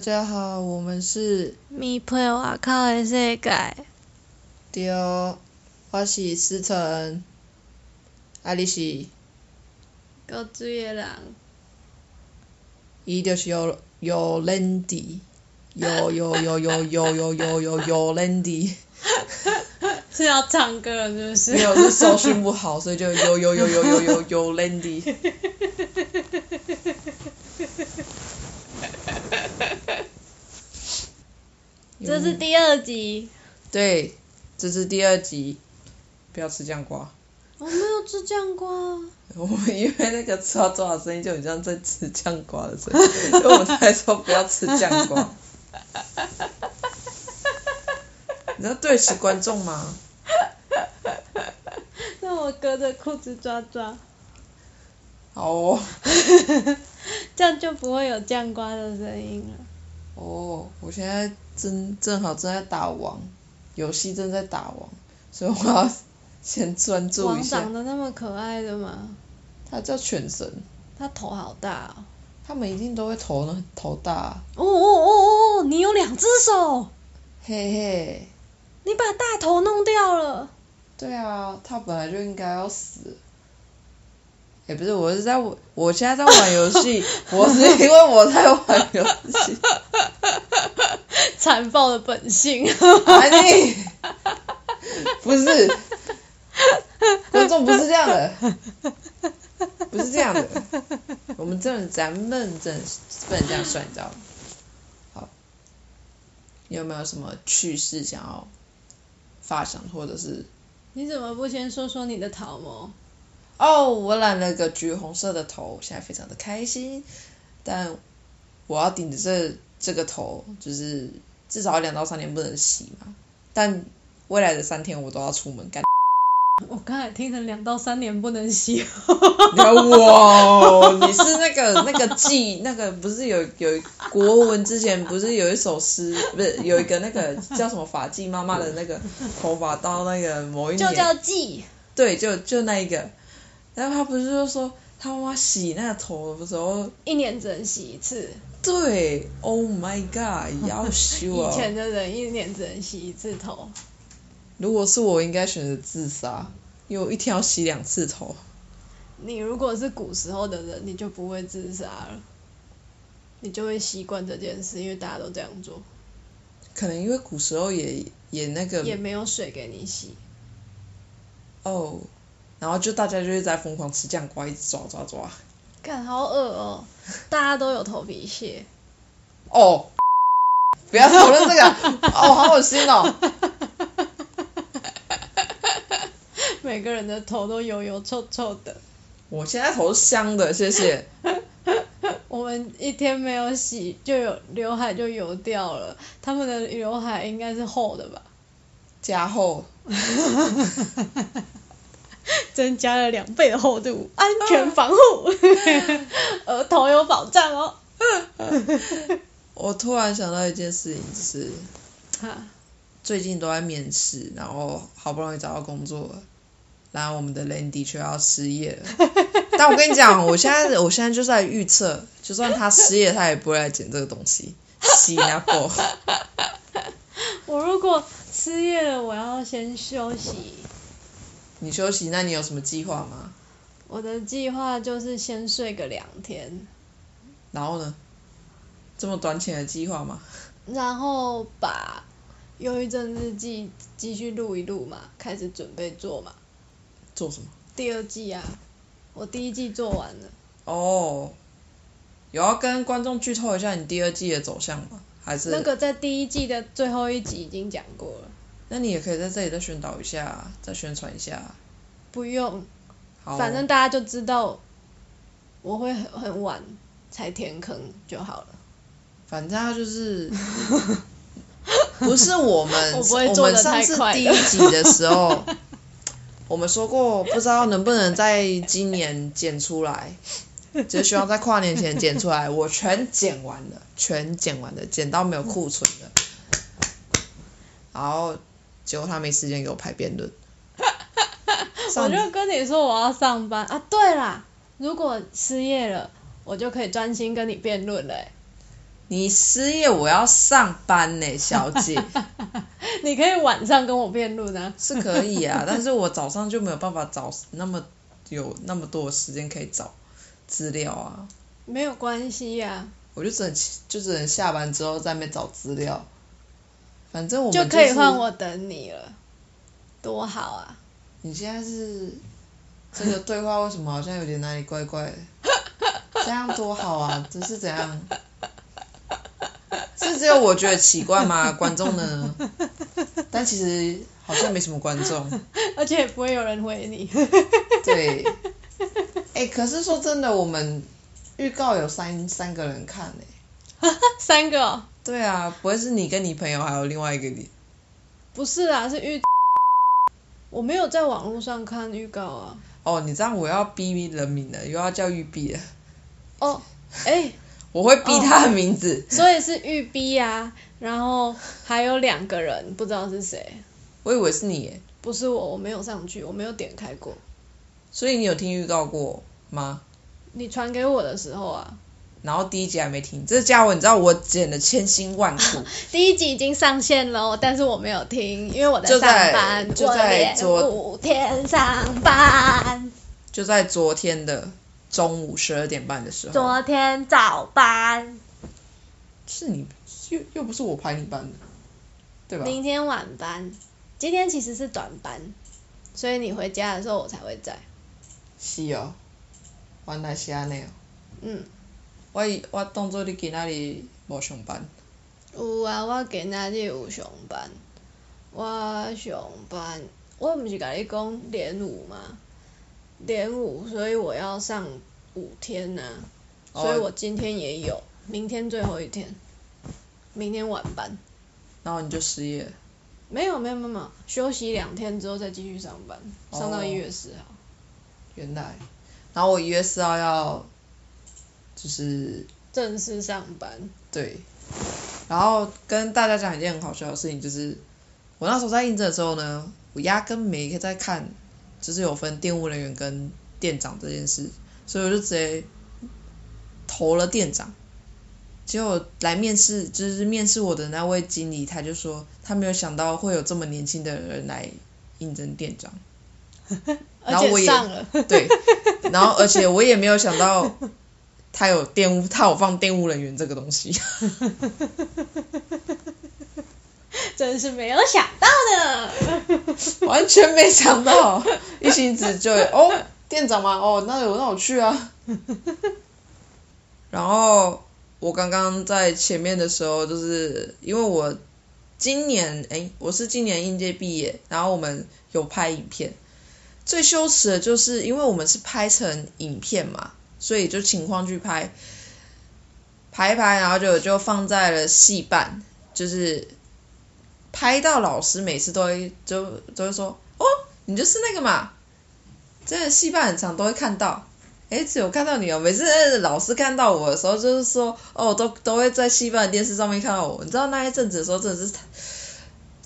大家好，我们是咪配外口的世界，对，我是思成，啊你是，高水的人，伊就是有有 Landy，有有有有有有有有有 Landy，是要唱歌了是不是？没有是收讯不好，所以就有有有有有有有 Landy。这是第二集，对，这是第二集，不要吃酱瓜。我没有吃酱瓜，我们因为那个抓抓的声音就很像在吃酱瓜的声音，所以我们才说不要吃酱瓜。你要对得起观众吗？那我隔着裤子抓抓，好哦。这样就不会有酱瓜的声音了。哦，我现在正正好正在打王，游戏正在打王，所以我要先专注一王下长。得那么可爱的吗？他叫犬神，他头好大哦。他们一定都会头呢头大啊，哦哦哦哦！你有两只手，嘿嘿。你把大头弄掉了。对啊，他本来就应该要死。也、不是，我是在我我现在在玩游戏，我是因为我在玩游戏。残暴的本性。啊你，不是，观众不是这样的，不是这样的，我们这咱们真的是不能这样算，你知道吗？好，你有没有什么趣事想要发想，或者是？你怎么不先说说你的桃毛？哦，我染了个橘红色的头，现在非常的开心。但我要顶着这这个头，就是至少两到三年不能洗嘛。但未来的三天我都要出门干。我刚才听成两到三年不能洗。哇，你是那个 那个季那个不是有有国文之前不是有一首诗，不是有一个那个叫什么法纪妈妈的那个头发到那个某一年，就叫季。对，就就那一个。然后他不是就说他妈妈洗那个头的时候，一年只能洗一次。对，Oh my God，要修啊！以前的人一年只能洗一次头。如果是我，应该选择自杀，因为我一天要洗两次头。你如果是古时候的人，你就不会自杀了，你就会习惯这件事，因为大家都这样做。可能因为古时候也也那个也没有水给你洗。哦，然后就大家就是在疯狂吃酱瓜，一直抓抓抓。看好恶哦、大家都有头皮屑。哦，不要讨论这个，哦，好恶心哦。每个人的头都油油臭臭的。我现在头是香的，谢谢。我们一天没有洗，就有刘海就油掉了。他们的刘海应该是厚的吧？加厚，增加了两倍的厚度，安全防护，额头有保障哦。我突然想到一件事情，就是哈，最近都在面试，然后好不容易找到工作了，然后我们的 Landy 却要失业了。但我跟你讲，我现在我现在就在预测，就算他失业，他也不会来捡这个东西。新加坡，我如果失业了，我要先休息。你休息，那你有什么计划吗？我的计划就是先睡个两天，然后呢？这么短浅的计划吗？然后把《忧郁症日记》继续录一录嘛，开始准备做嘛。做什么？第二季啊，我第一季做完了。哦，有要跟观众剧透一下你第二季的走向吗？还是那个在第一季的最后一集已经讲过了，那你也可以在这里再宣导一下，再宣传一下。不用，好，反正大家就知道我会很很晚才填坑就好了。反正他就是，不是我们，我不会做们得上次第一集的时候，我们说过，不知道能不能在今年剪出来，就希望在跨年前剪出来。我全剪完了，全剪完了，剪到没有库存了。然后结果他没时间给我排辩论。我就跟你说我要上班啊，对啦，如果失业了，我就可以专心跟你辩论了欸。你失业我要上班呢，小姐，你可以晚上跟我辩论啊。是可以啊，但是我早上就没有办法找那么有那么多的时间可以找资料啊，没有关系呀、我就只能就只能下班之后在那边找资料，反正我们就可以换我等你了，多好啊！你现在是这个对话为什么好像有点哪里怪怪的？这样多好啊！这是怎样？是只有我觉得奇怪吗？观众呢？但其实好像没什么观众。而且也不会有人回你。对，哎、可是说真的，我们预告有三三个人看呢、三个、哦？对啊，不会是你跟你朋友还有另外一个你？不是啊，是预。我没有在网络上看预告啊。哦，你这样我要逼人名了，又要叫玉碧了，哦，哎、我会逼他的名字。所以是玉碧啊，然后还有两个人，不知道是谁。我以为是你耶，不是我，我没有上去，我没有点开过。所以你有听预告过吗？你传给我的时候啊，然后第一集还没听，这家伙你知道我剪了千辛万苦，第一集已经上线了，但是我没有听，因为我在上班，就在昨五天上班，就在昨天的中午十二点半的时候，昨天早班，是你又又不是我排你班的，对吧？明天晚班，今天其实是短班，所以你回家的时候我才会在。是哦，原来是安尼哦，嗯，我以我当做你今仔日无上班，有啊，我今仔日有上班，我上班，我毋是甲你讲连五嘛？连五，所以我要上五天呐、哦所以我今天也有，明天最后一天，明天晚班。然后你就失业，没有没有没有没有，休息两天之后再继续上班，上到哦。一月四号。原来，然后我一月四号要，就是正式上班。对，然后跟大家讲一件很好笑的事情，就是我那时候在应征的时候呢，我压根没在看，就是有分店务人员跟店长这件事，所以我就直接投了店长。结果来面试，就是面试我的那位经理，他就说他没有想到会有这么年轻的人来应征店长。然后我也对，然后而且我也没有想到他有玷污，他有放玷污人员这个东西。真是没有想到呢。完全没想到，一心子就哦，店长吗？哦，那有那我去啊。然后我刚刚在前面的时候，就是因为我今年哎，我是今年应届毕业，然后我们有拍影片。最羞耻的就是，因为我们是拍成影片嘛，所以就情况去拍，拍一拍，然后就就放在了戏办，就是拍到老师每次都会就都会说，哦，你就是那个嘛，真的戏班很长都会看到，诶，只有看到你哦，每次老师看到我的时候，就是说，哦，都都会在戏班的电视上面看到我，你知道那一阵子的时候，真的是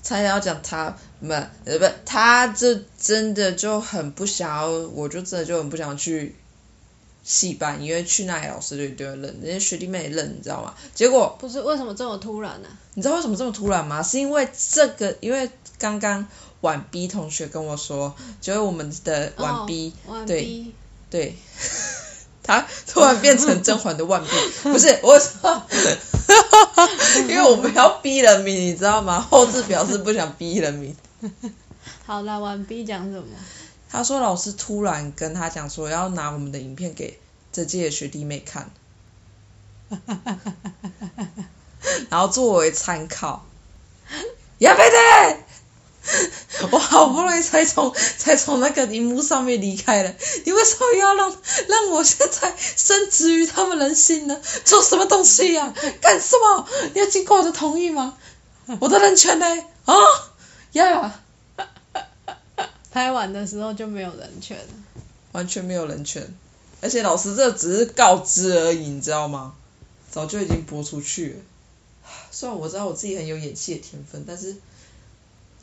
差点要讲他们，呃不，他这真的就很不想要，我就真的就很不想去。戏班，因为去那里老师就一定会认，那些学弟妹也认，你知道吗？结果不是为什么这么突然呢、你知道为什么这么突然吗？是因为这个，因为刚刚晚 B 同学跟我说，就是我们的晚 B，、对对，他突然变成甄嬛的万 B，不是我说，因为我们要逼人名，你知道吗？后置表示不想逼人名。好啦，晚 B 讲什么？他说老师突然跟他讲说要拿我们的影片给这届的学弟妹看，然后作为参考。亚贝的，我好不容易才从才从那个荧幕上面离开了，你为什么要让让我现在深植于他们人心呢？做什么东西呀、干什么？你要经过我的同意吗？我的人权呢？啊呀拍完的时候就没有人权了。完全没有人权，而且老师这只是告知而已，你知道吗？早就已经播出去了。虽然我知道我自己很有演戏的天分，但是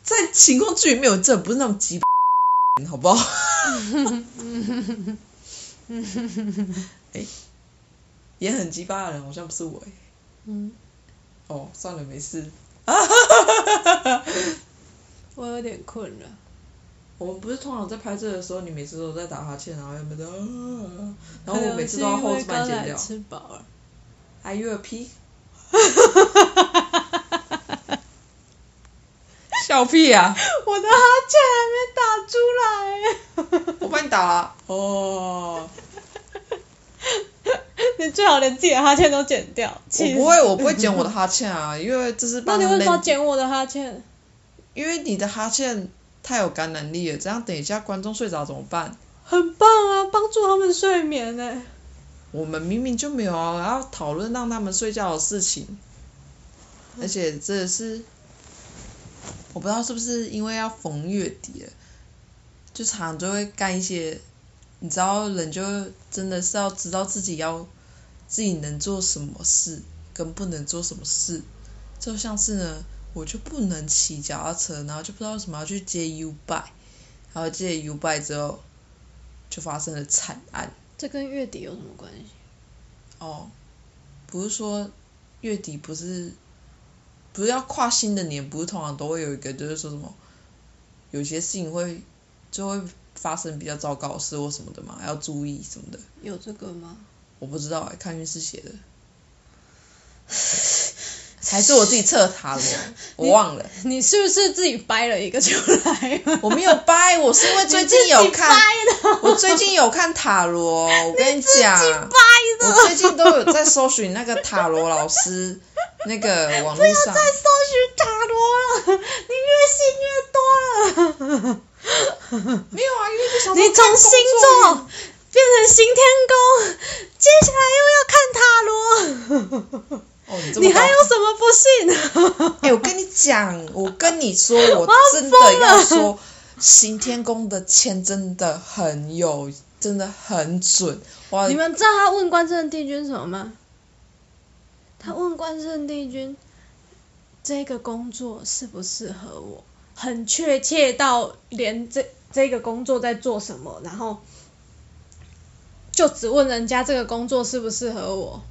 在情况剧里面，我真的不是那种鸡巴，好不好？哎、也很鸡巴的人好像不是我哎、嗯，哦，算了，没事。我有点困了。我们不是通常在拍摄的时候，你每次都在打哈欠，然后又没得？然后我每次都要后置半剪掉。吃饱了。Are you a pig？笑屁呀、我的哈欠还没打出来。我帮你打了。哦。你最好连自己的哈欠都剪掉。我不会，我不会剪我的哈欠啊，因为这是 那你为什么要剪我的哈欠？因为你的哈欠太有感染力了，这样等一下观众睡着怎么办？很棒啊，帮助他们睡眠呢。我们明明就没有啊，要讨论让他们睡觉的事情，而且这是我不知道是不是因为要逢月底了，就常常就会干一些，你知道人就真的是要知道自己要自己能做什么事，跟不能做什么事，就像是呢，我就不能骑脚踏车，然后就不知道为什么要去接 U bike，然后接 U bike 之后，就发生了惨案。这跟月底有什么关系？哦，不是说月底不是不是要跨新的年，不是通常都会有一个就是说什么，有些事情会就会发生比较糟糕的事或什么的嘛，要注意什么的。有这个吗？我不知道哎、看运势写的，还是我自己测塔罗，我忘了，你是不是自己掰了一个出来？我没有掰，我是因为最近有看，我最近有看塔罗，我跟你讲，我最近都有在搜寻那个塔罗老师，那个网络上。再搜寻塔罗了，你越信越多了。没有啊，因为就想你从星座变成行天宫，接下来又要看塔罗，哦，你这么你还有什么不信？哎、我跟你讲，我跟你说，我 要真的要说，行天宫的签真的很有，真的很准。哇你，们知道他问关圣帝君什么吗？他问关圣帝君，这个工作适不适合我？很确切到连这这个工作在做什么，然后就只问人家这个工作适不适合我。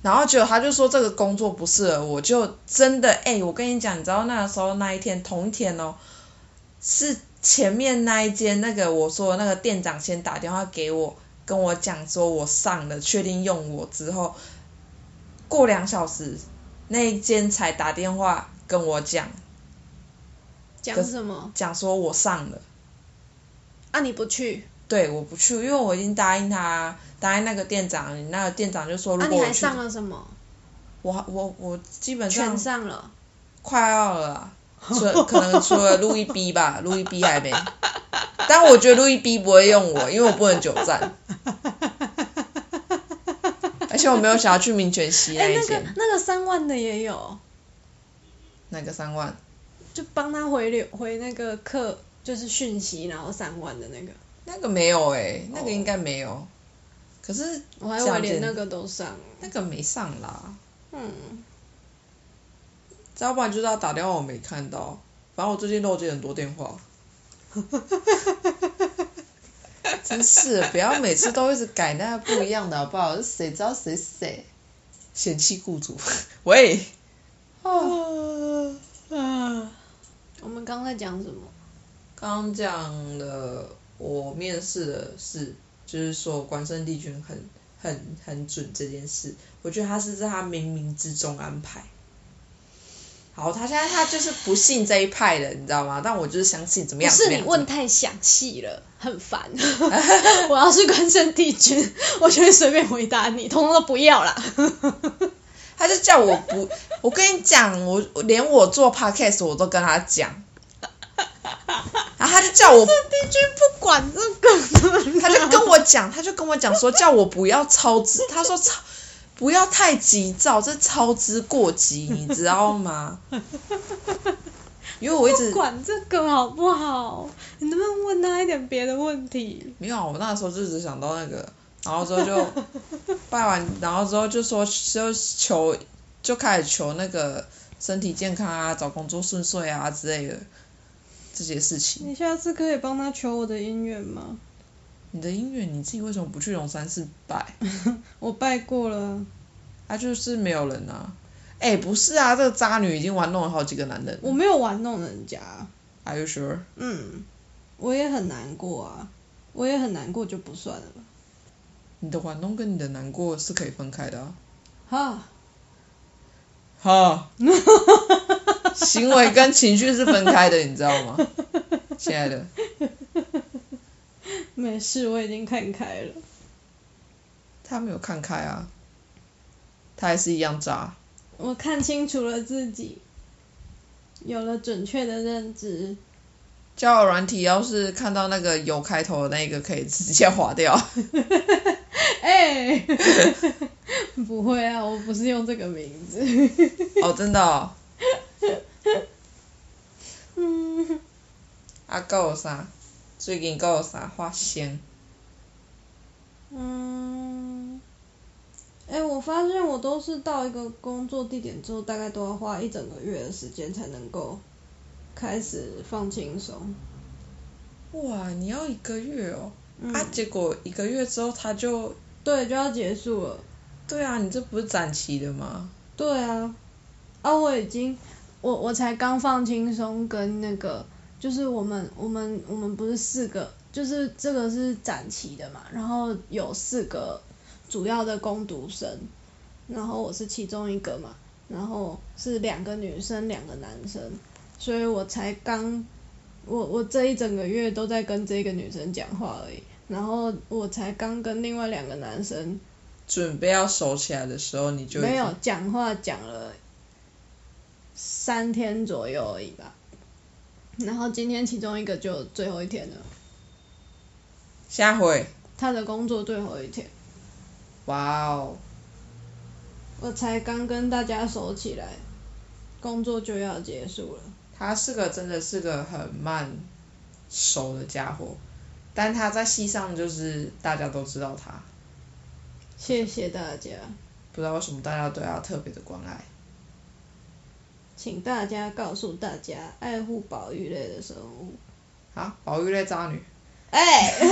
然后结果他就说这个工作不适合我，就真的哎、我跟你讲，你知道那个时候那一天同一天哦，是前面那一间那个我说的那个店长先打电话给我，跟我讲说我上了，确定用我之后，过两小时那一间才打电话跟我讲，讲什么？讲说我上了。啊，你不去？对，我不去，因为我已经答应他，答应那个店长，那个店长就说啊，如果我去，你还上了什么？我我我基本全上上了。快要了啦，除了可能除了路易 B 吧，路易 B 还没，但我觉得路易 B 不会用我，因为我不能久站，而且我没有想要去民权西那哎、那个一间，那个三万的也有，那个三万，就帮他回流回那个客就是讯息，然后三万的那个，那个没有诶、那个哦应该没有，可是我还以为连那个都上。那个没上啦，嗯，要不然就是他打电话我没看到，反正我最近都接很多电话。真是，不要每次都一直改那个不一样的好不好？谁知道谁是谁？嫌弃雇主，喂，哦，啊，我们刚在讲什么？刚刚讲了我面试的是，就是说关圣帝君很很很准这件事，我觉得他是在他冥冥之中安排。好，他现在他就是不信这一派的，你知道吗？但我就是相信怎么样？不是你问太详细了，很烦。我要是关圣帝君，我就会随便回答你，通通都不要啦。他就叫我不，我跟你讲，我我连我做 podcast 我都跟他讲，他就叫我，帝君不管这个，他就跟我讲，他就跟我讲说叫我不要超支，他说超不要太急躁，这操之过急，你知道吗？因为我一直管这个好不好？你能不能问他一点别的问题？没有啊，我那时候就只想到那个，然后之后就 拜完，然后之后就说就求就开始求那个身体健康啊，找工作顺遂啊之类的这些事情。你下次可以帮他求我的姻缘吗？你的姻缘你自己为什么不去龙山寺拜？我拜过了，他就是没有人啊。哎、不是啊，这个渣女已经玩弄了好几个男人。我没有玩弄人家，Are you sure？嗯，我也很难过啊，我也很难过就不算了吧。你的玩弄跟你的难过是可以分开的啊。哈，哈，行为跟情绪是分开的，你知道吗？亲爱的，没事，我已经看开了。他没有看开啊，他还是一样渣。我看清楚了自己，有了准确的认知。交友软体要是看到那个有开头的那个，可以直接划掉。哎、不会啊，我不是用这个名字。哦，真的哦。嗯，啊，搁有啥？最近搁有啥发生？嗯，哎、我发现我都是到一个工作地点之后，大概都要花一整个月的时间才能够开始放轻松。哇，你要一个月哦。嗯，啊，结果一个月之后他就，对，就要结束了。对啊，你这不是展期的吗？对啊，啊，我已经，我我才刚放轻松，跟那个就是我们我们我们不是四个，就是这个是展期的嘛，然后有四个主要的攻读生，然后我是其中一个嘛，然后是两个女生两个男生，所以我才刚，我我这一整个月都在跟这个女生讲话而已，然后我才刚跟另外两个男生准备要熟起来的时候，你就没有讲话讲了三天左右而已吧。然后今天其中一个就最后一天了，下回，他的工作最后一天，哇哦，我才刚跟大家熟起来，工作就要结束了。他是个真的是个很慢熟的家伙，但他在戏上就是大家都知道他，谢谢大家，不知道为什么大家对他特别的关爱。请大家告诉大家，爱护保育类的生物。啊，保育类渣女，哎、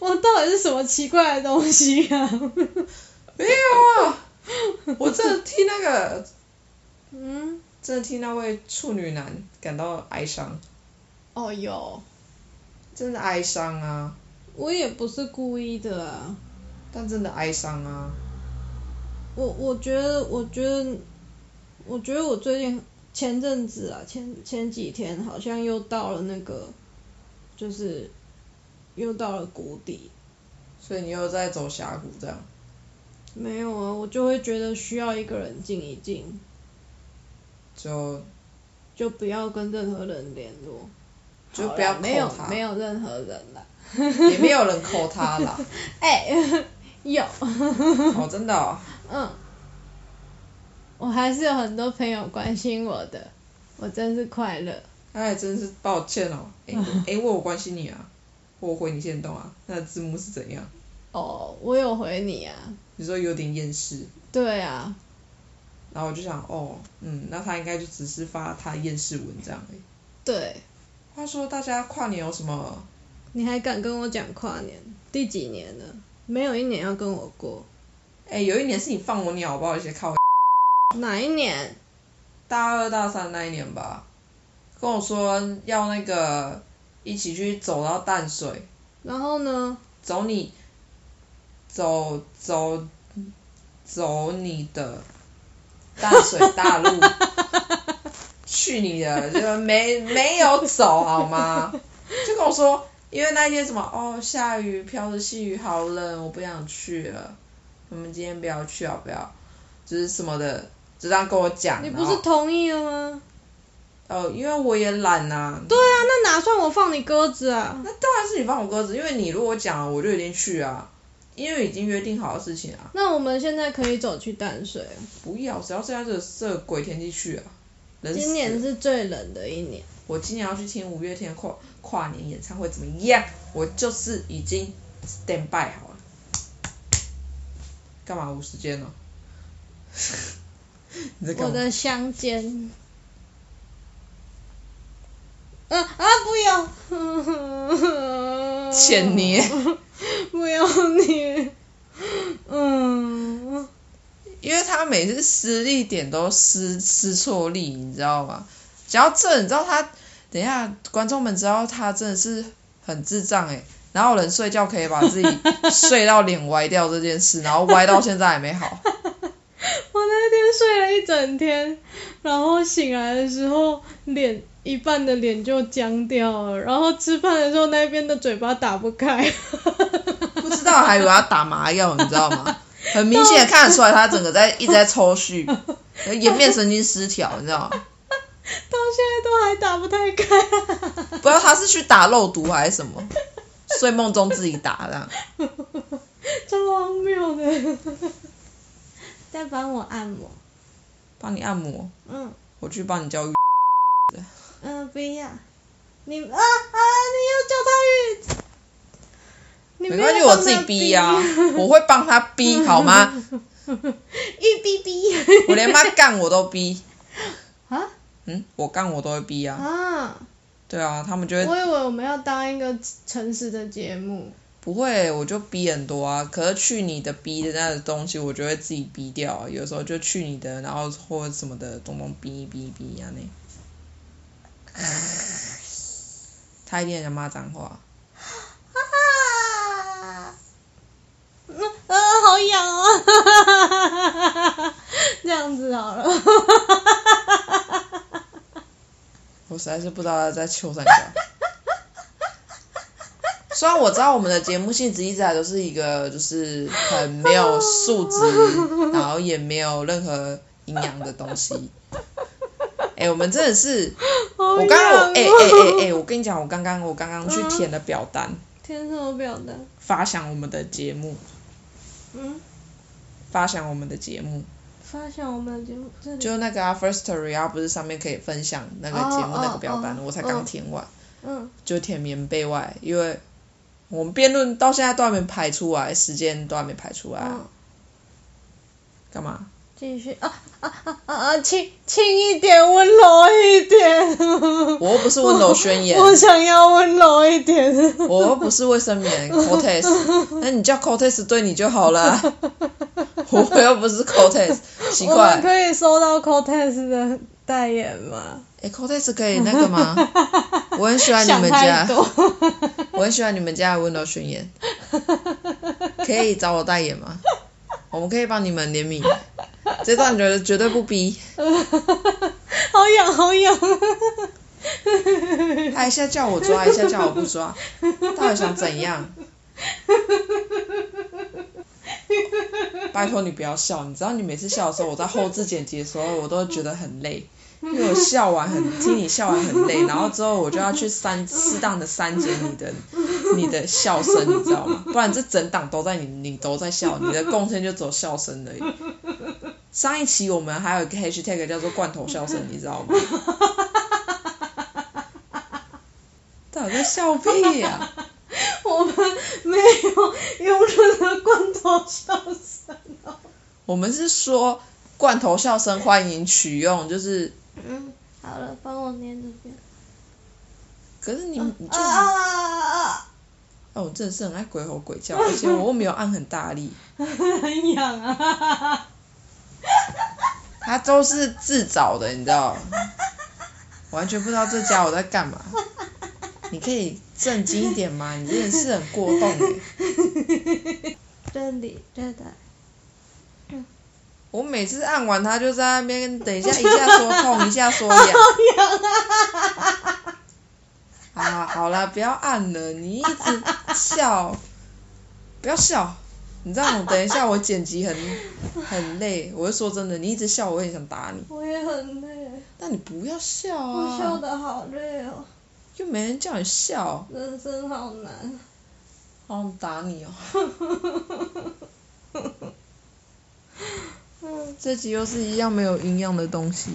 我到底是什么奇怪的东西啊？没有啊，我真的替那个嗯，真的替那位处女男感到哀伤，哦有，真的哀伤啊，我也不是故意的啊。但真的哀伤啊。我我觉得，我觉得，我觉得我最近前阵子啊，前前几天好像又到了那个，就是又到了谷底。所以你又在走峡谷这样，没有啊，我就会觉得需要一个人静一静，就就不要跟任何人联络。就不要没有没有任何人啦。也没有人扣他啦。哎、有，哦，真的哦，嗯，我还是有很多朋友关心我的，我真是快乐。哎，真是抱歉哦。哎、哎、我有关心你啊，我回你先动啊，那字幕是怎样？哦，我有回你啊，你说有点厌世，对啊，然后我就想，哦，嗯，那他应该就只是发他厌世文这样而已。对，话说大家跨年有什么？你还敢跟我讲跨年？第几年了？没有一年要跟我过。哎、有一年是你放我鸟好不好？一些靠 哪一年？大二大三那一年吧，跟我说要那个一起去走到淡水，然后呢？走你，走走走你的淡水大路，去你的，就没没有走好吗？就跟我说，因为那一天什么哦下雨，飘着细雨，好冷，我不想去了，我们今天不要去好不要？就是什么的，就这样跟我讲。你不是同意了吗？哦，因为我也懒呐、对啊，那哪算我放你鸽子啊？那当然是你放我鸽子，因为你如果讲了，我就一定去啊，因为已经约定好的事情啊。那我们现在可以走去淡水。不要，只要现在这个这鬼天气去啊，冷今年是最冷的一年。我今年要去听五月天跨跨年演唱会怎么样？我就是已经 stand by 好了。干嘛无时间 呢我的香肩啊啊不要浅泥不要捏嗯。因为他每次失利点都失失错力你知道吗？只要这你知道他等一下观众们知道他真的是很智障诶哪有人睡觉可以把自己睡到脸歪掉这件事，然后歪到现在还没好？我那天睡了一整天，然后醒来的时候脸一半的脸就僵掉了，然后吃饭的时候那边的嘴巴打不开。不知道还以为要打麻药，你知道吗？很明显地看得出来他整个在一直在抽搐，颜面神经失调，你知道吗？到现在都还打不太开。不知道他是去打肉毒还是什么，睡梦中自己打这样。超荒谬的。在帮我按摩。帮你按摩，嗯我去帮你教育。嗯，不要。你啊啊！你要叫他去。你没关系，我自己逼呀、我会帮他逼，好吗？玉逼逼。我连妈干我都逼，啊嗯，我干我都会逼啊。啊！对啊，他们就会我以为我们要当一个诚实的节目。不会，我就逼很多啊。可是去你的逼的那个东西，我就会自己逼掉啊。有时候就去你的，然后或者什么的，东东逼逼逼啊那。他一定很想骂脏话。啊！嗯啊，好痒啊！这样子好了。我实在是不知道他在求三小。虽然我知道我们的节目性质一直以来都是一个就是很没有素质，然后也没有任何营养的东西。哎、我们真的是，好我刚刚我哎痒哦哎哎哎，我跟你讲，我刚刚我刚刚去填了表单，填什么表单？发想我们的节目，嗯，发想我们的节目，发现我们的节目这里。就那个啊，Firstory 啊，不是上面可以分享那个节目哦那个表单，哦我才刚哦填完。嗯就填棉被外，因为我们辩论到现在都还没排出来，时间都还没排出来，嗯，干嘛？继续啊啊啊啊啊！轻轻一点，温柔一点。我又不是温柔宣言，我想要温柔一点。我又不是卫生棉 Cortez，那你叫 Cortez 对你就好了啊，我又不是 Cortez，奇我们怪，可以收到 Cortez 的代言吗？哎、c o r t e z 可以那个吗？我很喜欢你们想家。我很喜欢你们家的温柔宣言，可以找我代言吗？我们可以帮你们联名，这段绝绝对不逼。好痒，好痒。他一下叫我抓，一下叫我不抓，到底想怎样？拜托你不要笑，你知道你每次笑的时候，我在后置剪辑的时候，我都会觉得很累，因为我笑完很听你笑完很累，然后之后我就要去删适当的删减你的 你的笑声，你知道吗？不然这整档都在你你都在笑，你的贡献就只有笑声而已。上一期我们还有一个 hashtag 叫做罐头笑声，你知道吗？到底在笑屁呀、我们没有用任何罐头笑声哦。我们是说罐头笑声欢迎取用，就是，嗯，好了，帮我粘这边。可是你你就，啊啊啊！哦，我真的是很爱鬼吼鬼叫，而且我又没有按很大力，很痒啊！它都是自找的，你知道，完全不知道这家伙在干嘛。你可以正经一点吗？你真的是很过动哎。这里，这的。我每次按完它就在那边，等一下一下说痛，一下说痒。啊，好了，不要按了，你一直笑，不要笑。你知道吗等一下我剪辑很很累，我是说真的，你一直笑我也想打你。我也很累，但你不要笑我笑啊，得好累哦，又没人叫你笑，人生好难。好想打你哦。嗯，这集又是一样没有营养的东西，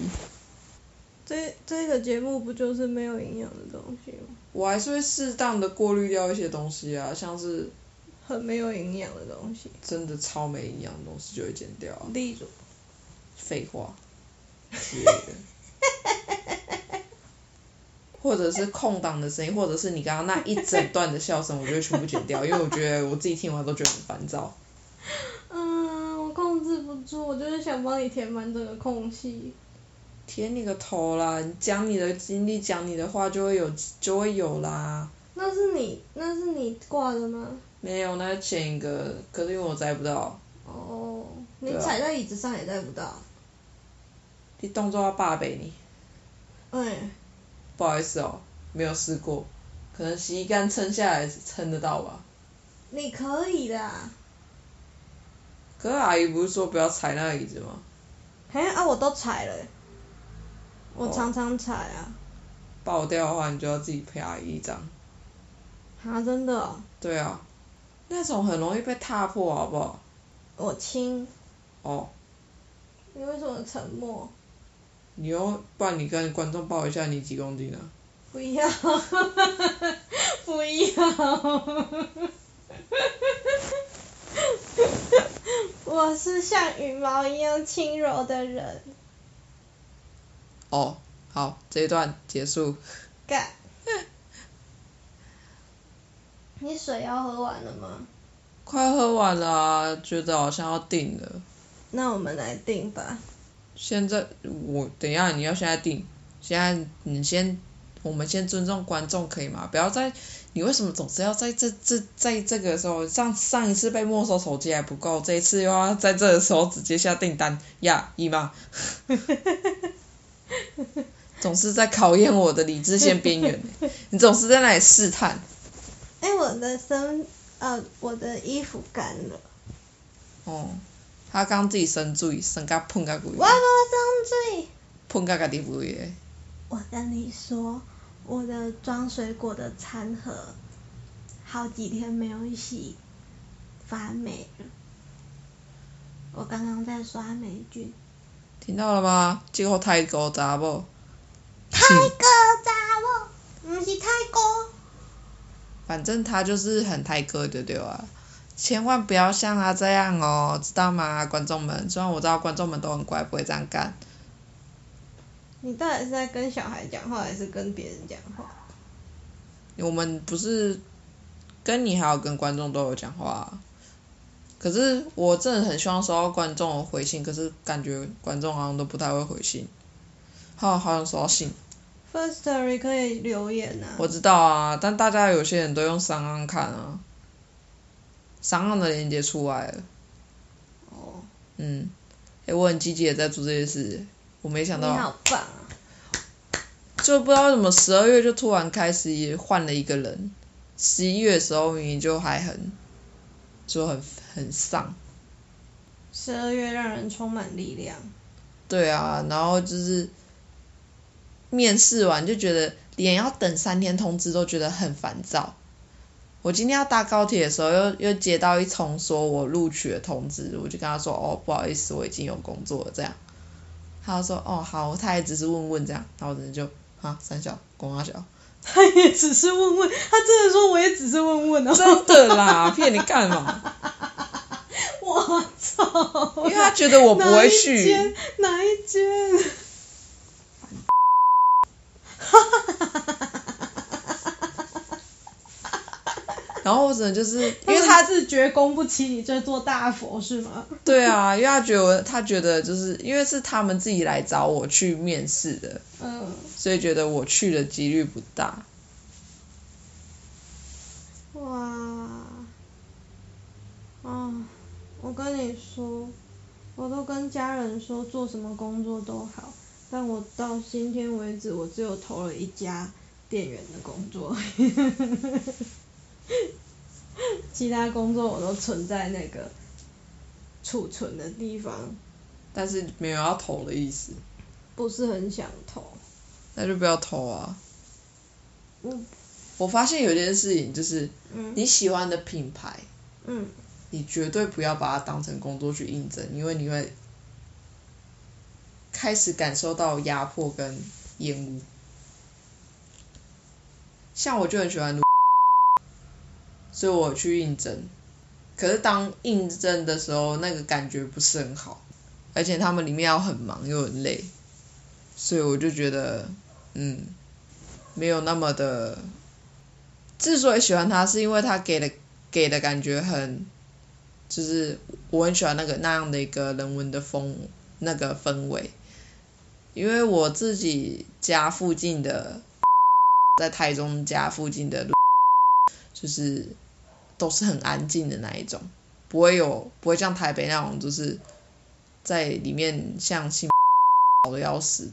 这这个节目不就是没有营养的东西吗？我还是会适当的过滤掉一些东西啊，像是很没有营养的东西，真的超没营养的东西就会剪掉啊。例如，废话之类的，或者是空档的声音，或者是你刚刚那一整段的笑声，我就会全部剪掉，因为我觉得我自己听完都觉得很烦躁。控制制不住，我就是想帮你填满这个空隙。填你个头啦！你讲你的经历，讲你的话就会有就会有啦。那是你那是你挂的吗？没有，那前一个，可是因为我摘不到。哦，你踩在椅子上也摘不到。你动作要霸背你，哎，不好意思哦，没有试过，可能洗衣杆撑下来撑得到吧。你可以的啊。可是阿姨不是说不要踩那个椅子吗？嘿啊，我都踩了欸。我哦常常踩啊。爆掉的话，你就要自己赔阿姨一张。啊，真的哦、对啊，那种很容易被踏破，好不好？我亲。哦，你为什么沉默？你要不然你跟观众报一下你几公斤啊？不要，不要。我是像羽毛一样轻柔的人。哦，好，这一段结束。干。你水要喝完了吗？快喝完了啊，觉得好像要定了。那我们来定吧。现在我等一下你要现在定，现在你先，我们先尊重观众可以吗？不要在，你为什么总是要在这这在这个时候，上上一次被没收手机还不够，这一次又要在这个时候直接下订单呀，姨妈，总是在考验我的理智线边缘，你总是在那里试探。哎、我的身呃，我的衣服干了。哦，他刚自己生水，生个喷甲规我，无生水。喷甲家己胃的。我跟你说，我的装水果的餐盒好几天没有洗，发霉了。我刚刚在刷霉菌。听到了吗？这个泰国查某，泰哥查某，不是泰哥。反正他就是很泰哥的对啊，千万不要像他这样哦，知道吗，观众们？虽然我知道观众们都很乖，不会这样干。你到底是在跟小孩讲话，还是跟别人讲话？我们不是跟你还有跟观众都有讲话、啊，可是我真的很希望收到观众的回信，可是感觉观众好像都不太会回信。好，好想收到信。First Story 可以留言啊。我知道啊，但大家有些人都用三岸看啊，三岸的链接出来了。哦，嗯，诶、我很积极的在做这些事，我没想你到，好棒啊！就不知道为什么十二月就突然开始也换了一个人，十一月的时候明明就还很，就很很丧，十二月让人充满力量。对啊，然后就是面试完就觉得连要等三天通知都觉得很烦躁。我今天要搭高铁的时候，又又接到一通说我录取的通知，我就跟他说哦不好意思，我已经有工作了这样。他就说哦好，他也只是问问这样，然后我真的就啊三小公阿小，他也只是问问，他真的说我也只是问问哦。真的啦，骗你干嘛？我操！因为他觉得我不会哪一去，间？哪一间？然后我只能就是因为他是觉供不起你这座大佛是吗？对啊，因为他觉得我他觉得就是因为是他们自己来找我去面试的，嗯，所以觉得我去的几率不大。哇，啊，我跟你说，我都跟家人说做什么工作都好，但我到今天为止，我只有投了一家店员的工作，其他工作我都存在那个储存的地方，但是没有要投的意思，不是很想投。那就不要投啊。嗯我发现有件事情就是，嗯你喜欢的品牌，嗯，你绝对不要把它当成工作去应征，因为你会开始感受到压迫跟厌恶。像我就很喜欢，所以我去应征，可是当应征的时候，那个感觉不是很好，而且他们里面要很忙又很累，所以我就觉得，嗯，没有那么的。之所以喜欢他，是因为他给的给的感觉很就是我很喜欢那个那样的一个人文的风那个氛围，因为我自己家附近的，在台中家附近的路，就是都是很安静的那一种，不会有不会像台北那种就是在里面像星吵的要死，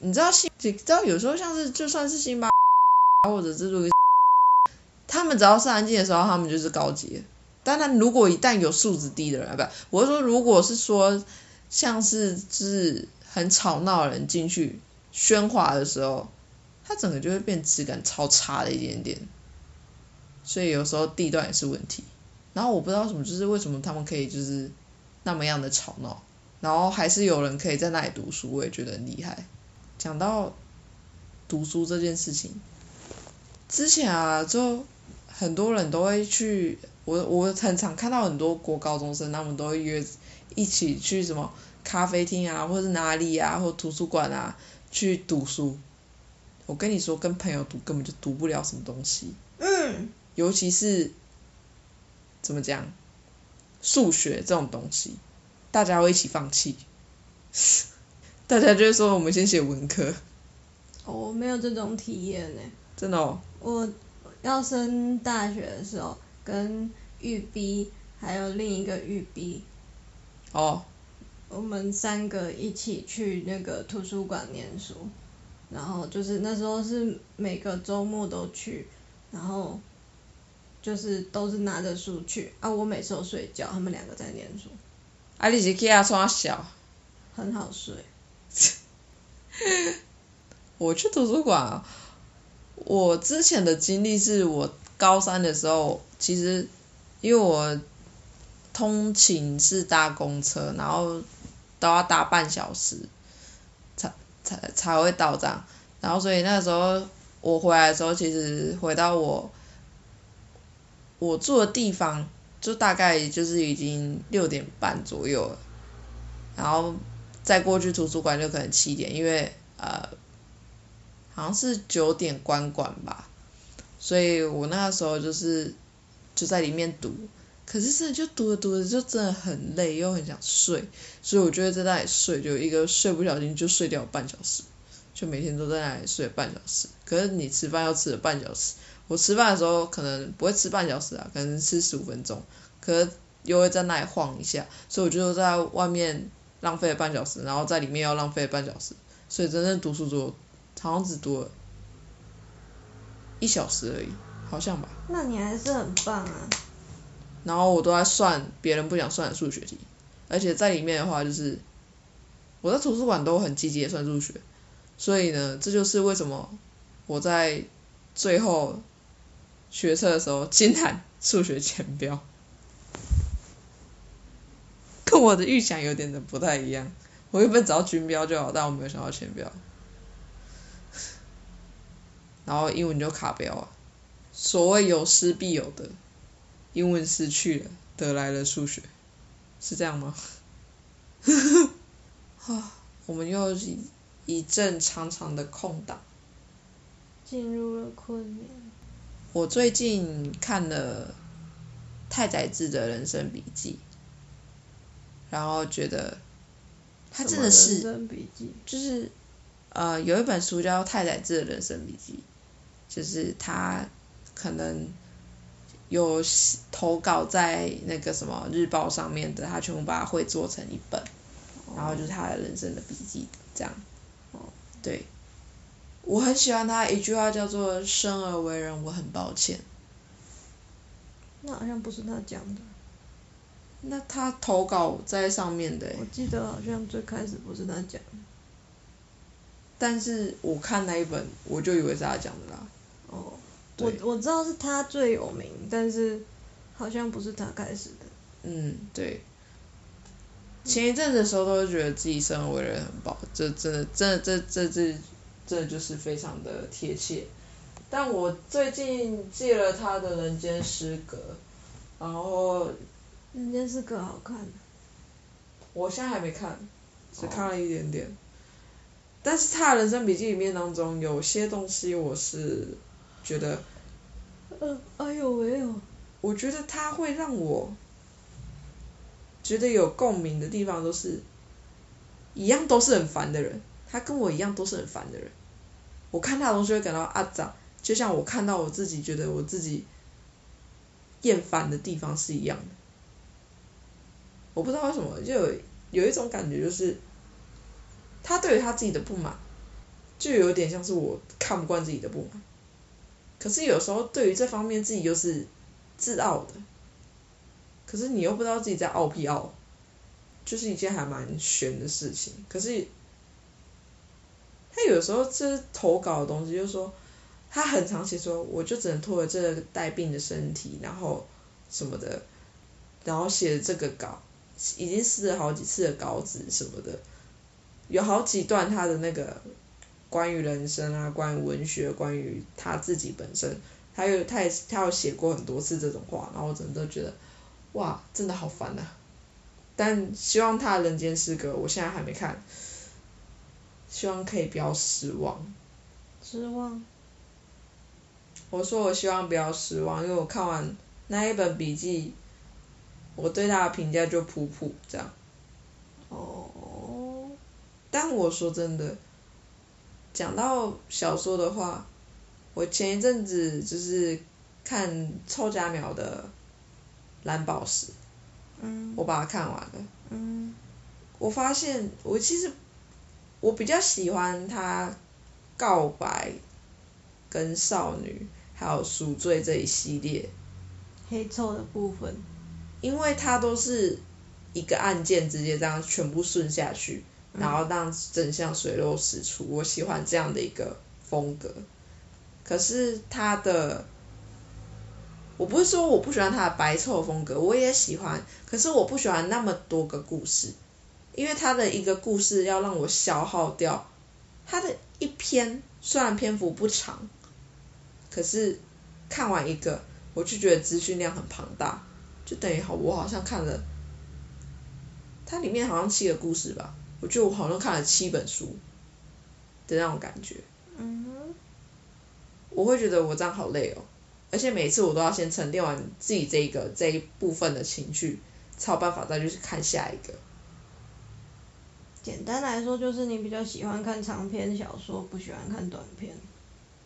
你知道星你知道有时候像是就算是星巴或者是路易，他们只要是安静的时候，他们就是高级。当然，如果一旦有素质低的人，不，我是说，如果是说像是就是很吵闹的人进去喧哗的时候，它整个就会变质感超差的一点点。所以有时候地段也是问题。然后我不知道什么，就是为什么他们可以就是那么样的吵闹，然后还是有人可以在那里读书，我也觉得很厉害。讲到读书这件事情，之前啊，就很多人都会去。我我很常看到很多国高中生，他们都会约一起去什么咖啡厅啊，或者是哪里啊，或图书馆啊去读书。我跟你说，跟朋友读根本就读不了什么东西。嗯。尤其是怎么讲，数学这种东西，大家会一起放弃。大家就会说，我们先写文科。我没有这种体验呢。真的哦。我要升大学的时候。跟玉碧还有另一个玉碧，哦，我们三个一起去那个图书馆念书，然后就是那时候是每个周末都去，然后就是都是拿着书去，啊我每次都睡觉，他们两个在念书。啊你是去遐创小？很好睡。我去图书馆，我之前的经历是我。高三的时候，其实因为我通勤是搭公车，然后都要搭半小时才才才会到站，然后所以那时候我回来的时候，其实回到我我住的地方，就大概就是已经六点半左右了，然后再过去图书馆就可能七点，因为呃好像是九点关馆吧。所以我那个时候就是就在里面读，可是真的就读着读着就真的很累，又很想睡，所以我就会在那里睡，就一个睡不小心就睡掉半小时，就每天都在那里睡半小时。可是你吃饭要吃了半小时，我吃饭的时候可能不会吃半小时啊，可能吃十五分钟，可是又会在那里晃一下，所以我就在外面浪费了半小时，然后在里面要浪费半小时，所以真正读书就好像只读了。一小时而已，好像吧。那你还是很棒啊。然后我都在算别人不想算的数学题，而且在里面的话就是，我在图书馆都很积极的算数学，所以呢，这就是为什么我在最后学测的时候竟然数学前标，跟我的预想有点的不太一样。我原本只要均标就好，但我没有想到前标。然后英文就卡标啊，所谓有失必有得，英文失去了，得来了数学，是这样吗？啊，我们又一一阵长长的空档，进入了困眠。我最近看了太宰治的人生笔记，然后觉得他真的是，就是呃有一本书叫太宰治的人生笔记。就是他可能有投稿在那个什么日报上面的，他全部把它会做成一本，然后就是他的人生的笔记这样。对，我很喜欢他一句话叫做“生而为人，我很抱歉”。那好像不是他讲的。那他投稿在上面的。我记得好像最开始不是他讲。但是我看那一本，我就以为是他讲的啦。哦，我我知道是他最有名，但是好像不是他开始的。嗯，对。前一阵子的时候，都会觉得自己生而为人很棒，这真的，真的，这这这这就是非常的贴切。但我最近借了他的《人间失格》，然后《人间失格》好看。我现在还没看，只看了一点点。但是他的人生笔记里面当中有些东西，我是。觉得，呃，哎呦喂哦！我觉得他会让我觉得有共鸣的地方都是，一样都是很烦的人，他跟我一样都是很烦的人。我看他的东西会感到阿杂，就像我看到我自己觉得我自己厌烦的地方是一样的。我不知道为什么，就有有一种感觉，就是他对于他自己的不满，就有点像是我看不惯自己的不满。可是有时候对于这方面自己又是自傲的，可是你又不知道自己在傲屁傲，就是一件还蛮悬的事情。可是他有时候这投稿的东西，就是说他很长期说，我就只能拖着这个带病的身体，然后什么的，然后写这个稿。已经试了好几次的稿子什么的，有好几段他的那个关于人生啊，关于文学，关于他自己本身，他有他也他有写过很多次这种话，然后我真的都觉得，哇，真的好烦呐！但希望他人间失格，我现在还没看，希望可以不要失望。失望。我说我希望不要失望，因为我看完那一本笔记。我对他的评价就普普这样。哦。但我说真的，讲到小说的话，我前一阵子就是看臭家苗的蓝宝石，嗯，我把它看完了。嗯。我发现我其实我比较喜欢他告白跟少女还有赎罪这一系列。黑臭的部分。因为它都是一个案件直接这样全部顺下去，然后让真相水落石出。我喜欢这样的一个风格。可是他的，我不是说我不喜欢他的白臭风格，我也喜欢。可是我不喜欢那么多个故事，因为他的一个故事要让我消耗掉。他的一篇虽然篇幅不长，可是看完一个，我就觉得资讯量很庞大。就等于好，我好像看了，它里面好像七个故事吧，我觉得我好像看了七本书的那种感觉。嗯。我会觉得我这样好累哦，而且每次我都要先沉淀完自己这一个这一部分的情绪，才有办法再去看下一个。简单来说，就是你比较喜欢看长篇小说，不喜欢看短篇。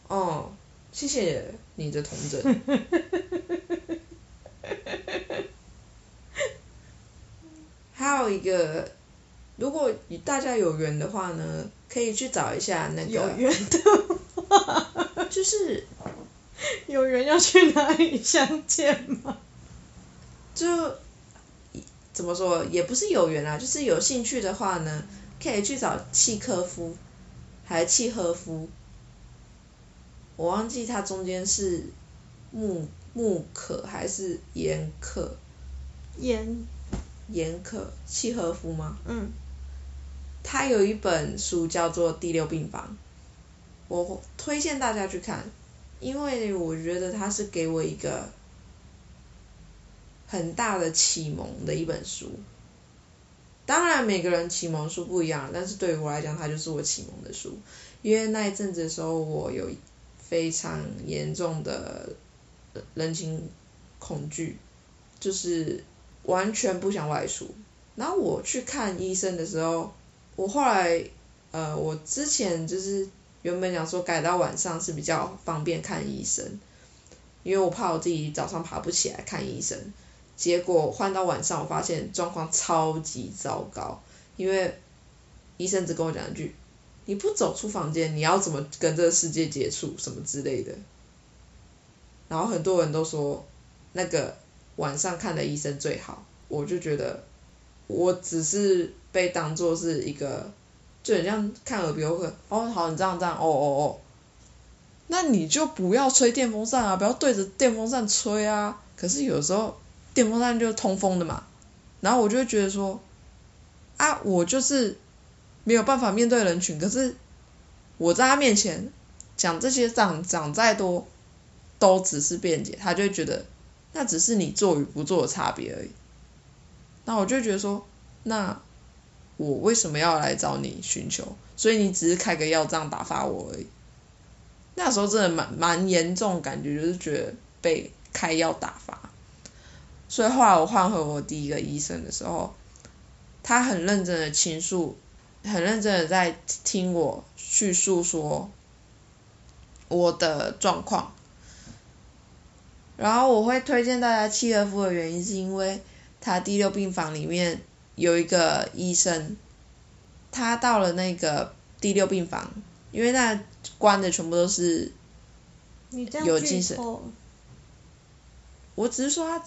哦，谢谢你的同整。还有一个，如果大家有缘的话呢，可以去找一下那个。有缘的话，就是有缘要去哪里相见吗？就怎么说，也不是有缘啊，就是有兴趣的话呢，可以去找契科夫，还是契诃夫，我忘记他中间是木木可还是严可。严。严可契诃夫吗？嗯。他有一本书叫做《第六病房》，我推荐大家去看，因为我觉得他是给我一个很大的启蒙的一本书。当然每个人启蒙书不一样，但是对于我来讲，它就是我启蒙的书。因为那一阵子的时候，我有非常严重的人情恐惧，就是。完全不想外出，然后我去看医生的时候，我后来，呃，我之前就是原本想说改到晚上是比较方便看医生，因为我怕我自己早上爬不起来看医生，结果换到晚上，我发现状况超级糟糕，因为医生只跟我讲一句，你不走出房间，你要怎么跟这个世界接触什么之类的，然后很多人都说那个。晚上看的医生最好，我就觉得我只是被当做是一个，就很像看耳鼻喉科。哦，好，你这样这样，哦哦哦，那你就不要吹电风扇啊，不要对着电风扇吹啊。可是有时候电风扇就通风的嘛，然后我就觉得说，啊，我就是没有办法面对人群，可是我在他面前讲这些讲讲再多，都只是辩解，他就觉得。那只是你做与不做的差别而已。那我就觉得说，那我为什么要来找你寻求？所以你只是开个药这样打发我而已。那时候真的蛮蛮严重，感觉就是觉得被开药打发。所以后来我换回我第一个医生的时候，他很认真的倾诉，很认真的在听我叙述说我的状况。然后我会推荐大家契诃夫的原因是因为他第六病房里面有一个医生，他到了那个第六病房，因为那关的全部都是有精神我只是说他，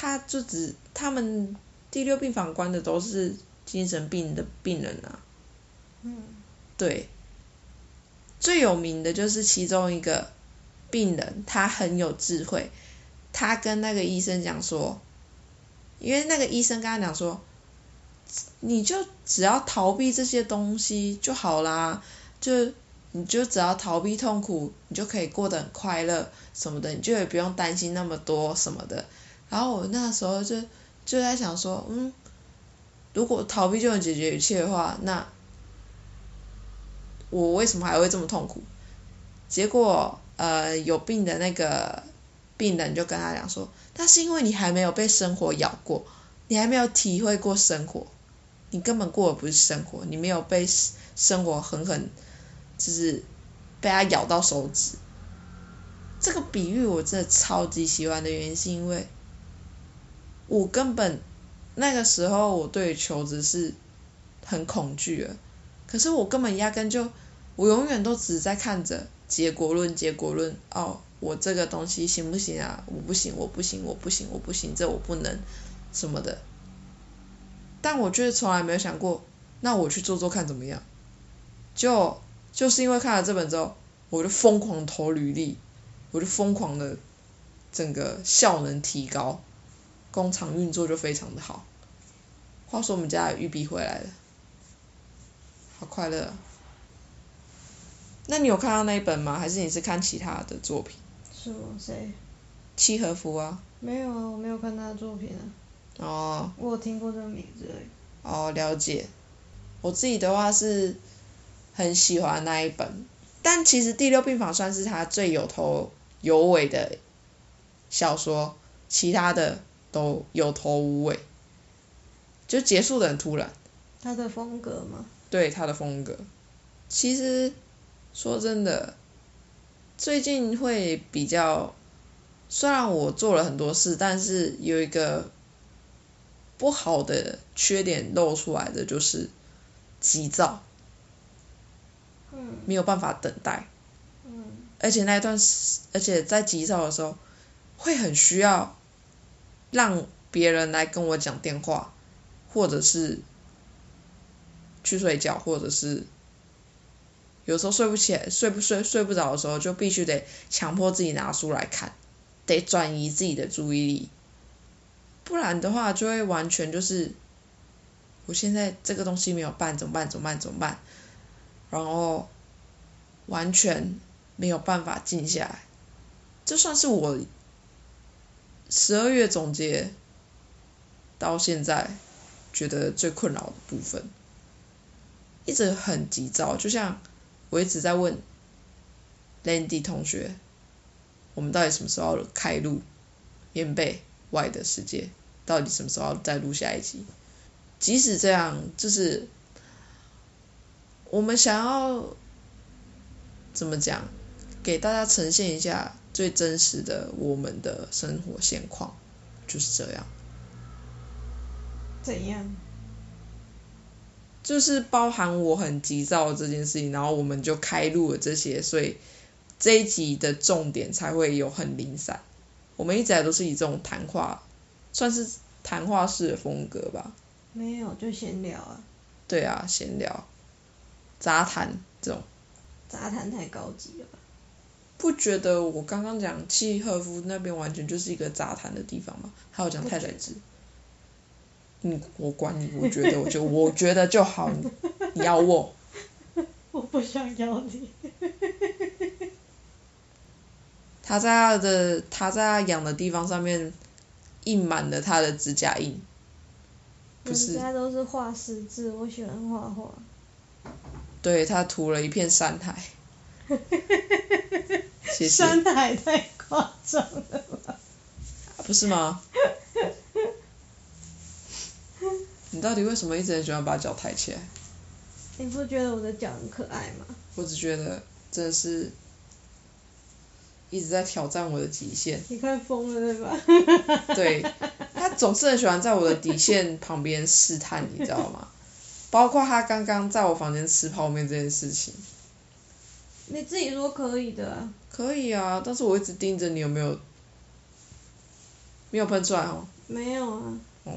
他就只他们第六病房关的都是精神病的病人啊。嗯，对，最有名的就是其中一个病人，他很有智慧，他跟那个医生讲说，因为那个医生跟他讲说，你就只要逃避这些东西就好啦，就你就只要逃避痛苦，你就可以过得很快乐什么的，你就也不用担心那么多什么的。然后我那时候就就在想说，嗯，如果逃避就能解决一切的话，那我为什么还会这么痛苦？结果呃有病的那个病人就跟他讲说，那是因为你还没有被生活咬过，你还没有体会过生活，你根本过的不是生活，你没有被生活狠狠就是被它咬到手指。这个比喻我真的超级喜欢的原因是因为，我根本那个时候我对求职是很恐惧的，可是我根本压根就，我永远都只在看着结果论，结果论，哦，我这个东西行不行啊？我不行，我不行，我不行，我不行，这我不能，什么的。但我却从来没有想过，那我去做做看怎么样？就就是因为看了这本之后，我就疯狂投履历，我就疯狂的整个效能提高，工厂运作就非常的好。话说我们家的玉璧回来了，好快乐啊。那你有看到那一本吗？还是你是看其他的作品？是我谁？契诃夫啊。没有啊，我没有看他的作品啊，哦我有听过这个名字而已。哦，了解。我自己的话是很喜欢那一本，但其实《第六病房》算是他最有头有尾的小说，其他的都有头无尾，就结束的很突然。他的风格吗？对他的风格。其实说真的，最近会比较，虽然我做了很多事，但是有一个不好的缺点露出来的就是急躁，嗯没有办法等待，嗯而且那一段时，而且在急躁的时候，会很需要让别人来跟我讲电话，或者是去睡觉，或者是有时候睡不起来、睡不睡睡不着的时候，就必须得强迫自己拿书来看，得转移自己的注意力，不然的话就会完全就是，我现在这个东西没有办，怎么办？怎么办？怎么办？然后完全没有办法静下来，这算是我十二月总结到现在觉得最困扰的部分，一直很急躁，就像我一直在问 Landy 同学，我们到底什么时候开录棉被外的世界？到底什么时候再录下一集？即使这样，就是我们想要怎么讲，给大家呈现一下最真实的我们的生活现况，就是这样。怎样？就是包含我很急躁这件事情，然后我们就开录了这些，所以这一集的重点才会有很零散。我们一直以来都是以这种谈话，算是谈话式的风格吧。没有，就闲聊啊，对啊，闲聊、杂谈这种，杂谈太高级了吧？不觉得我刚刚讲契诃夫那边完全就是一个杂谈的地方吗？还有讲太宰治。嗯，我管你，我觉得我就我觉得就好，你你要我。我不想要你。他在他的他在他养的地方上面印满了他的指甲印，不是人家都是画十字，我喜欢画画。对他涂了一片山海。谢谢。山海太夸张了吧？不是吗？你到底为什么一直很喜欢把脚抬起来？你不觉得我的脚很可爱吗？我只觉得真的是一直在挑战我的极限。你快疯了对吧？对，他总是很喜欢在我的底线旁边试探，你知道吗？包括他刚刚在我房间吃泡面这件事情。你自己说可以的啊。可以啊，但是我一直盯着你有没有，没有喷出来哦。没有啊。哦。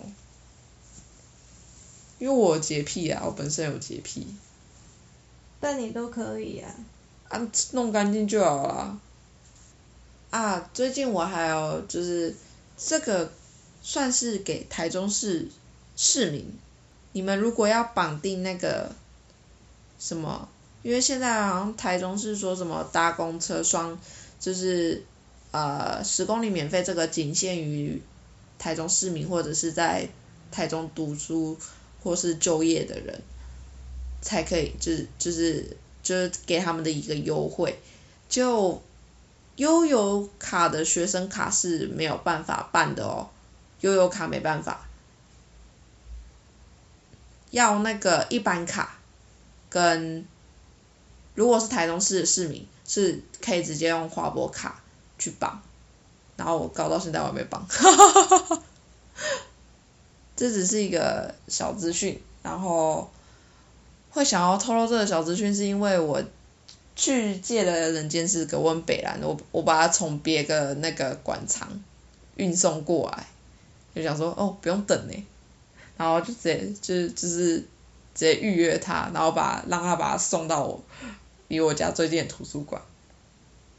因为我洁癖啊，我本身有洁癖。但你都可以啊。啊，弄干净就好了。啊，最近我还有就是这个算是给台中市市民，你们如果要绑定那个什么，因为现在好像台中市说什么搭公车双就是呃十公里免费，这个仅限于台中市民或者是在台中读书。或是就业的人，才可以，就是就是就是给他们的一个优惠，就悠游卡的学生卡是没有办法办的哦，悠游卡没办法，要那个一般卡，跟如果是台中市的市民，是可以直接用华博卡去绑，然后我搞到现在我还没绑。这只是一个小资讯，然后会想要透露这个小资讯，是因为我去借了人间是给问北兰，我我把它从别个那个馆藏运送过来，就想说哦不用等呢，然后就直接就就是直接预约他，然后把让他把它送到我离我家最近的图书馆，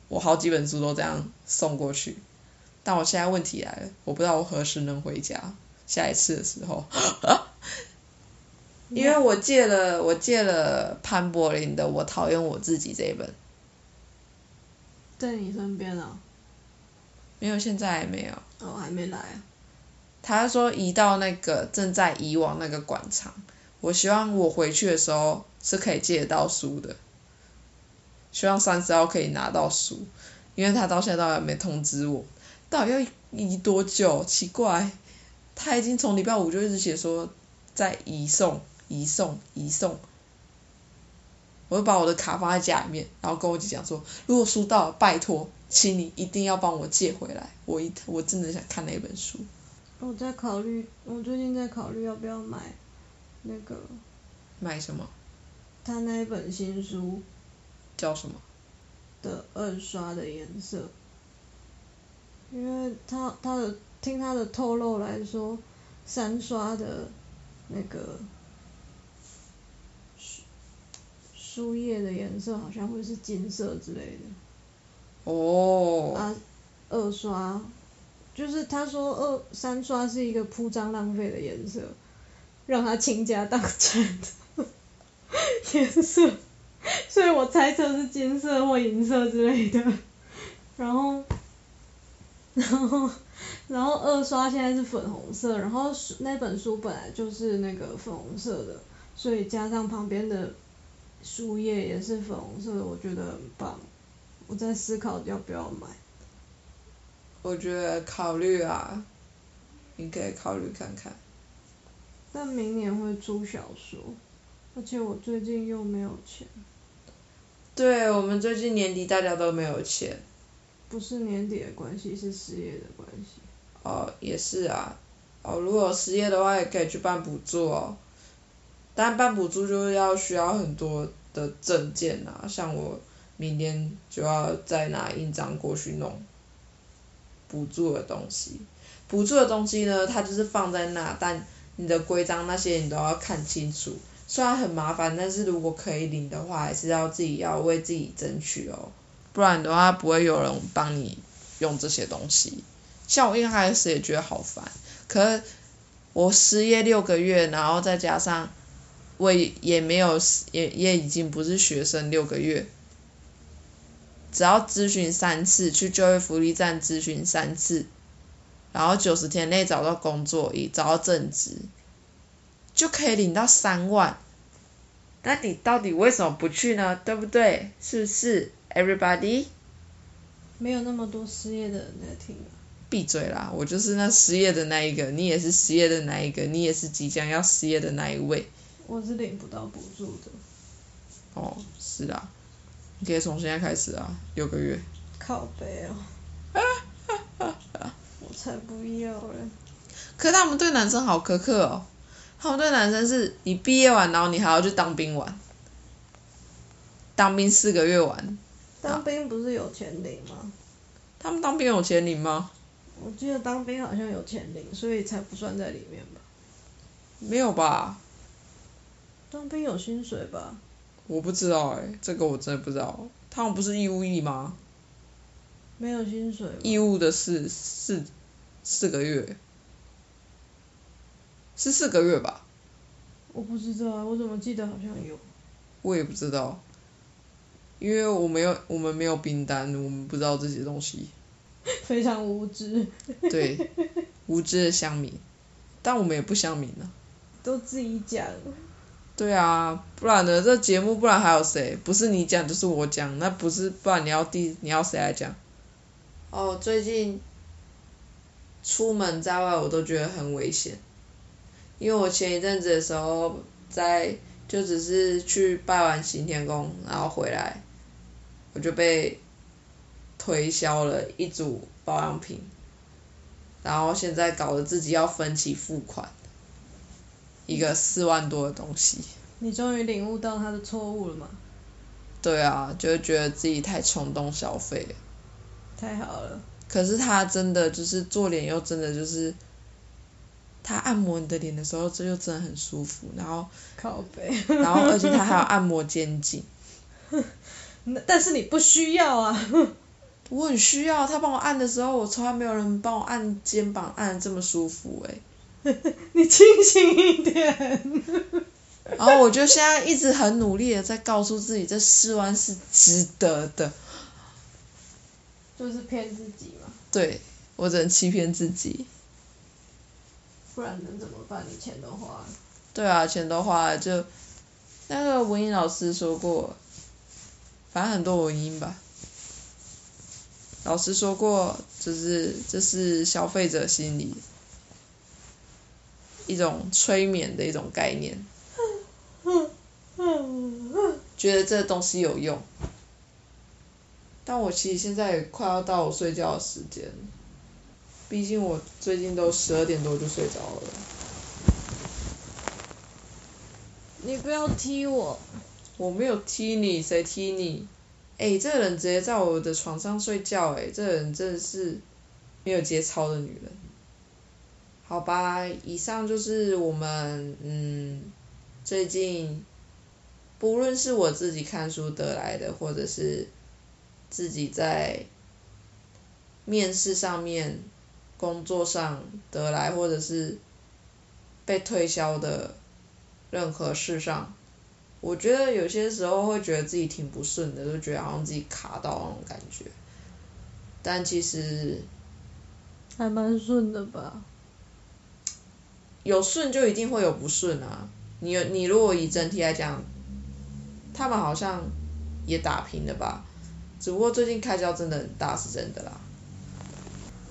我好几本书都这样送过去，但我现在问题来了，我不知道我何时能回家。下一次的时候，因为我借了我借了潘柏林的《我讨厌我自己》这一本，在你身边啊？没有，现在还没有。哦，还没来啊。他说移到那个正在移往那个馆藏，我希望我回去的时候是可以借得到书的，希望三十号可以拿到书，因为他到现在都还没通知我，到底要移多久？奇怪。他已经从礼拜五就一直写说在移送、移送、移送，我就把我的卡放在家里面，然后跟我姐讲说，如果书到了，拜托，请你一定要帮我借回来，我一我真的想看那本书。我在考虑，我最近在考虑要不要买那个。买什么？他那一本新书。叫什么？的二刷的颜色，因为他他的。听他的透露来说，三刷的那个书书页的颜色好像会是金色之类的。哦。啊，二刷，就是他说二三刷是一个铺张浪费的颜色，让他倾家荡产的 颜色，所以我猜测是金色或银色之类的，然后，然后。然后二刷现在是粉红色，然后书那本书本来就是那个粉红色的，所以加上旁边的书页也是粉红色的，我觉得很棒。我在思考要不要买。我觉得考虑啊，你可以考虑看看。但明年会出小说，而且我最近又没有钱。对，我们最近年底大家都没有钱。不是年底的关系，是失业的关系。哦，也是啊。哦，如果失业的话，也可以去办补助哦。但办补助就是要需要很多的证件啊，像我明天就要再拿印章过去弄补助的东西。补助的东西呢，它就是放在那，但你的规章那些你都要看清楚。虽然很麻烦，但是如果可以领的话，还是要自己要为自己争取哦。不然的话，不会有人帮你用这些东西。像我一开始也觉得好烦，可是我失业六个月，然后再加上我也没有也也已经不是学生六个月，只要咨询三次，去就业福利站咨询三次，然后九十天内找到工作，已找到正职，就可以领到三万。那你到底为什么不去呢？对不对？是不是？Everybody，没有那么多失业的人在听。闭嘴啦！我就是那失业的那一个，你也是失业的那一个，你也是即将要失业的那一位。我是领不到补助的。哦，是啊，你可以从现在开始啊，六个月。靠背哦。我才不要嘞！可是他们对男生好苛刻哦，他们对男生是你毕业完，然后你还要去当兵玩，当兵四个月玩。当兵不是有钱领吗？他们当兵有钱领吗？我记得当兵好像有钱领，所以才不算在里面吧？没有吧？当兵有薪水吧？我不知道哎，这个我真的不知道。他们不是义务役吗？没有薪水。义务的是四四个月，是四个月吧？我不知道啊，我怎么记得好像有？我也不知道，因为我没有，我们没有冰单，我们不知道这些东西。非常无知。对，无知的乡民，但我们也不乡民啊。都自己讲。对啊，不然呢？这节目不然还有谁？不是你讲就是我讲，那不是不然你要第你要谁来讲？哦，最近出门在外我都觉得很危险，因为我前一阵子的时候在就只是去拜完行天宫，然后回来我就被推销了一组保养品，然后现在搞得自己要分期付款。一个四万多的东西。你终于领悟到他的错误了吗？对啊，就觉得自己太冲动消费了。太好了。可是他真的就是做脸又真的就是，他按摩你的脸的时候，这就真的很舒服，然后。靠背。然后而且他还要按摩肩颈。但是你不需要啊。我很需要，他帮我按的时候，我从来没有人帮我按肩膀按的这么舒服哎。你清醒一点。然后我就现在一直很努力的在告诉自己，这四万是值得的。就是骗自己嘛。对，我只能欺骗自己。不然能怎么办？你钱都花了。对啊，钱都花了，就那个文英老师说过，反正很多文音吧。老师说过，就是这是消费者心理。一种催眠的一种概念，觉得这东西有用，但我其实现在也快要到我睡觉的时间，毕竟我最近都十二点多就睡着了。你不要踢我。我没有踢你，谁踢你？哎，这个人直接在我的床上睡觉，哎，这个人真的是没有节操的女人。好吧，以上就是我们嗯最近，不论是我自己看书得来的，或者是自己在面试上面、工作上得来，或者是被推销的任何事上，我觉得有些时候会觉得自己挺不顺的，就觉得好像自己卡到那种感觉，但其实还蛮顺的吧。有顺就一定会有不顺啊！你你如果以整体来讲，他们好像也打平了吧？只不过最近开销真的很大，是真的啦。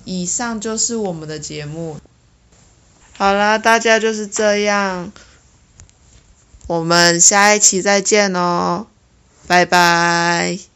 以上就是我们的节目，好啦，大家就是这样，我们下一期再见哦，拜拜。